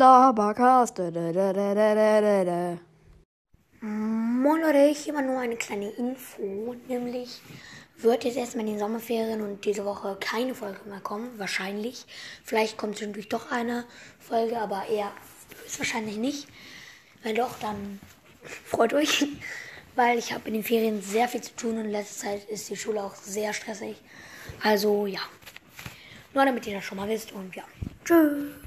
Labercast. Moin Leute, ich habe nur eine kleine Info, nämlich wird jetzt erstmal in den Sommerferien und diese Woche keine Folge mehr kommen, wahrscheinlich. Vielleicht kommt zwischendurch doch eine Folge, aber eher höchstwahrscheinlich nicht. Wenn doch, dann freut euch, weil ich habe in den Ferien sehr viel zu tun und in letzter Zeit ist die Schule auch sehr stressig. Also ja, nur damit ihr das schon mal wisst und ja, tschüss.